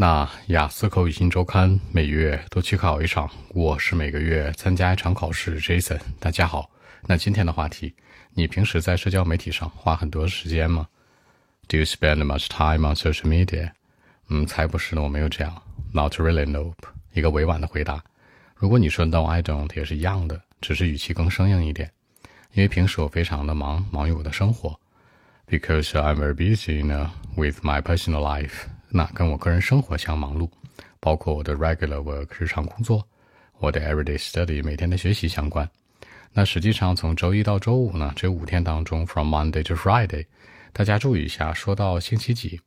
那雅思口语新周刊每月都去考一场，我是每个月参加一场考试。Jason，大家好。那今天的话题，你平时在社交媒体上花很多时间吗？Do you spend much time on social media？嗯，才不是呢，我没有这样。Not really, nope。一个委婉的回答。如果你说 No, I don't，也是一样的，只是语气更生硬一点。因为平时我非常的忙，忙于我的生活。Because I'm very busy, now with my personal life. 那跟我个人生活相忙碌，包括我的 regular work 日常工作，我的 everyday study 每天的学习相关。那实际上从周一到周五呢，这五天当中，from Monday to Friday，大家注意一下，说到星期几，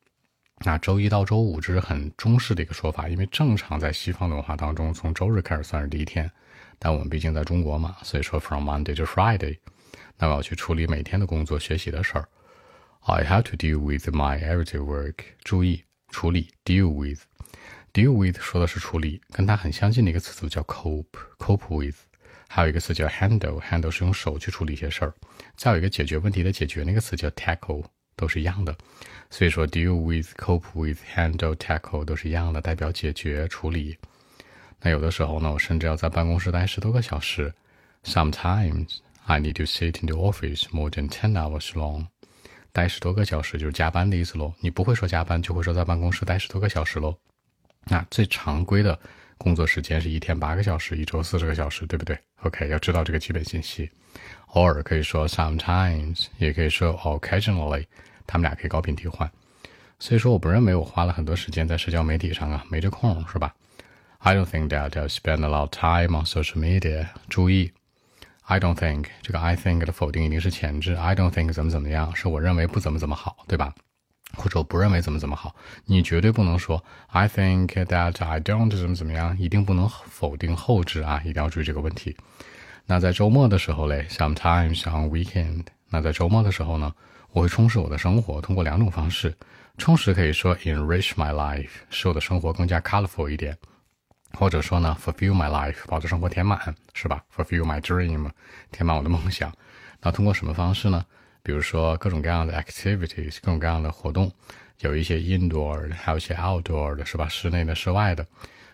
那周一到周五这是很中式的一个说法，因为正常在西方的文化当中，从周日开始算是第一天，但我们毕竟在中国嘛，所以说 from Monday to Friday，那我要去处理每天的工作学习的事儿。I have to deal with my everyday work。注意。处理 deal with，deal with 说的是处理，跟它很相近的一个词组叫 cope，cope with，还有一个词叫 handle，handle 是用手去处理一些事儿，再有一个解决问题的解决那个词叫 tackle，都是一样的。所以说 deal with，cope with，handle，tackle 都是一样的，代表解决处理。那有的时候呢，我甚至要在办公室待十多个小时。Sometimes I need to sit in the office more than ten hours long. 待十多个小时就是加班的意思喽。你不会说加班，就会说在办公室待十多个小时喽。那最常规的工作时间是一天八个小时，一周四十个小时，对不对？OK，要知道这个基本信息。偶尔可以说 sometimes，也可以说 occasionally，他们俩可以高频替换。所以说，我不认为我花了很多时间在社交媒体上啊，没这空是吧？I don't think that I spend a lot of time on social media。注意。I don't think 这个 I think 的否定一定是前置。I don't think 怎么怎么样，是我认为不怎么怎么好，对吧？或者我不认为怎么怎么好，你绝对不能说 I think that I don't 怎么怎么样，一定不能否定后置啊，一定要注意这个问题。那在周末的时候嘞，sometimes on weekend，那在周末的时候呢，我会充实我的生活，通过两种方式。充实可以说 enrich my life，使我的生活更加 colorful 一点。或者说呢，fulfill my life，把我的生活填满，是吧？fulfill my dream，填满我的梦想。那通过什么方式呢？比如说各种各样的 activities，各种各样的活动，有一些 indoor 的，还有一些 outdoor 的，是吧？室内的、室外的。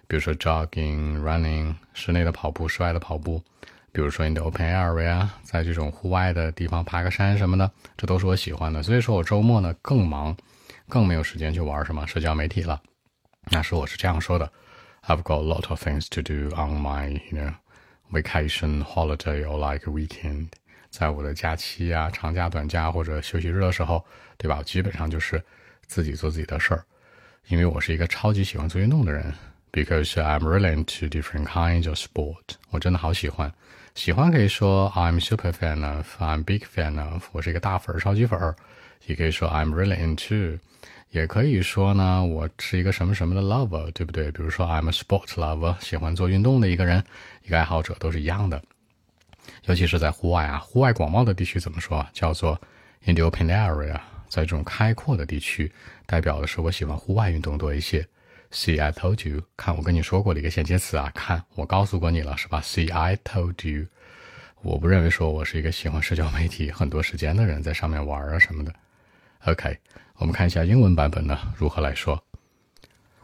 比如说 jogging、running，室内的跑步，室外的跑步。比如说 in the open area，在这种户外的地方爬个山什么的，这都是我喜欢的。所以说我周末呢更忙，更没有时间去玩什么社交媒体了。那是我是这样说的。I've got a lot of things to do on my, you know, vacation, holiday or like a weekend。在我的假期啊、长假、短假或者休息日的时候，对吧？基本上就是自己做自己的事儿。因为我是一个超级喜欢做运动的人，because I'm really into different kinds of sport。我真的好喜欢，喜欢可以说 I'm super fan of，I'm big fan of。我是一个大粉儿、超级粉儿，也可以说 I'm really into。 也可以说呢，我是一个什么什么的 lover，对不对？比如说 I'm a sports lover，喜欢做运动的一个人，一个爱好者都是一样的。尤其是在户外啊，户外广袤的地区怎么说？叫做 in the open area，在这种开阔的地区，代表的是我喜欢户外运动多一些。See I told you，看我跟你说过的一个衔接词啊，看我告诉过你了是吧？See I told you，我不认为说我是一个喜欢社交媒体很多时间的人，在上面玩啊什么的。OK。我们看一下英文版本呢如何来说。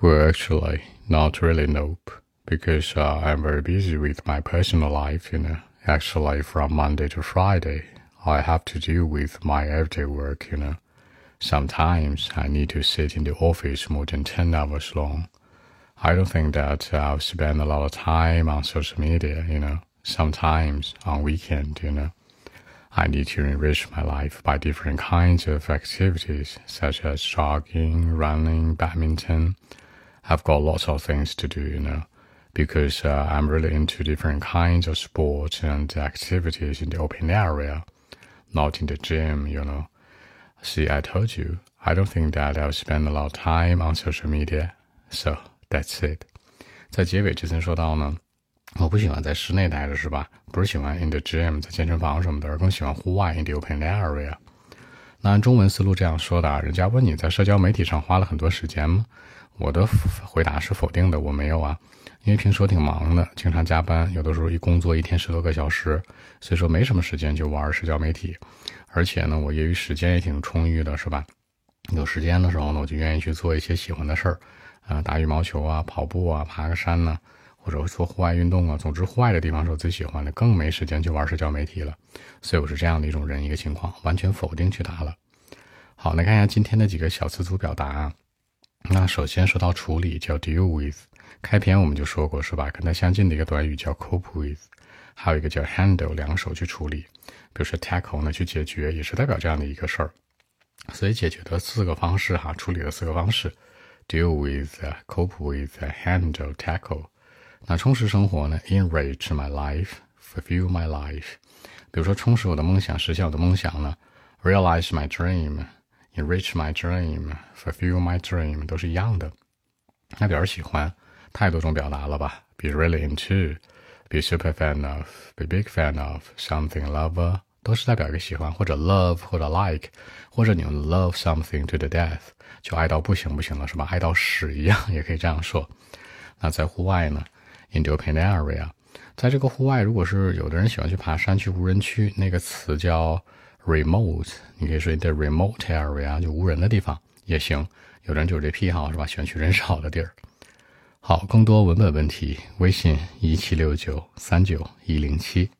Well, actually, not really, nope. Because uh, I'm very busy with my personal life, you know. Actually, from Monday to Friday, I have to deal with my everyday work, you know. Sometimes I need to sit in the office more than 10 hours long. I don't think that I'll spend a lot of time on social media, you know. Sometimes on weekend, you know. I need to enrich my life by different kinds of activities, such as jogging, running, badminton. I've got lots of things to do, you know, because uh, I'm really into different kinds of sports and activities in the open area, not in the gym, you know. See, I told you, I don't think that I'll spend a lot of time on social media. So that's it. 在结尾之前说到呢。 我不喜欢在室内待着，是吧？不是喜欢 in the gym 在健身房什么的，而更喜欢户外 in the open area。那按中文思路这样说的啊，人家问你在社交媒体上花了很多时间吗？我的回答是否定的，我没有啊，因为平时我挺忙的，经常加班，有的时候一工作一天十多个小时，所以说没什么时间去玩社交媒体。而且呢，我业余时间也挺充裕的，是吧？有时间的时候呢，我就愿意去做一些喜欢的事儿。啊，打羽毛球啊，跑步啊，爬个山呢，或者做户外运动啊，总之户外的地方是我最喜欢的，更没时间去玩社交媒体了。所以我是这样的一种人，一个情况，完全否定去答了。好，来看一下今天的几个小词组表达啊。那首先说到处理，叫 deal with。开篇我们就说过是吧？跟它相近的一个短语叫 cope with，还有一个叫 handle，两手去处理。比如说 tackle 呢，去解决，也是代表这样的一个事儿。所以解决的四个方式哈，处理的四个方式：deal with，cope with，handle tackle。那充实生活呢？enrich my life，fulfill my life。比如说充实我的梦想，实现我的梦想呢？realize my dream，enrich my dream，fulfill my dream，都是一样的。那表示喜欢，太多种表达了吧？be really into，be super fan of，be big fan of，something lover。都是代表一个喜欢，或者 love，或者 like，或者你用 love something to the death，就爱到不行不行了，是吧？爱到屎一样，也可以这样说。那在户外呢 ？In the open area，在这个户外，如果是有的人喜欢去爬山，去无人区，那个词叫 remote，你可以说 in the remote area，就无人的地方也行。有的人就是这癖好，是吧？喜欢去人少的地儿。好，更多文本问题，微信一七六九三九一零七。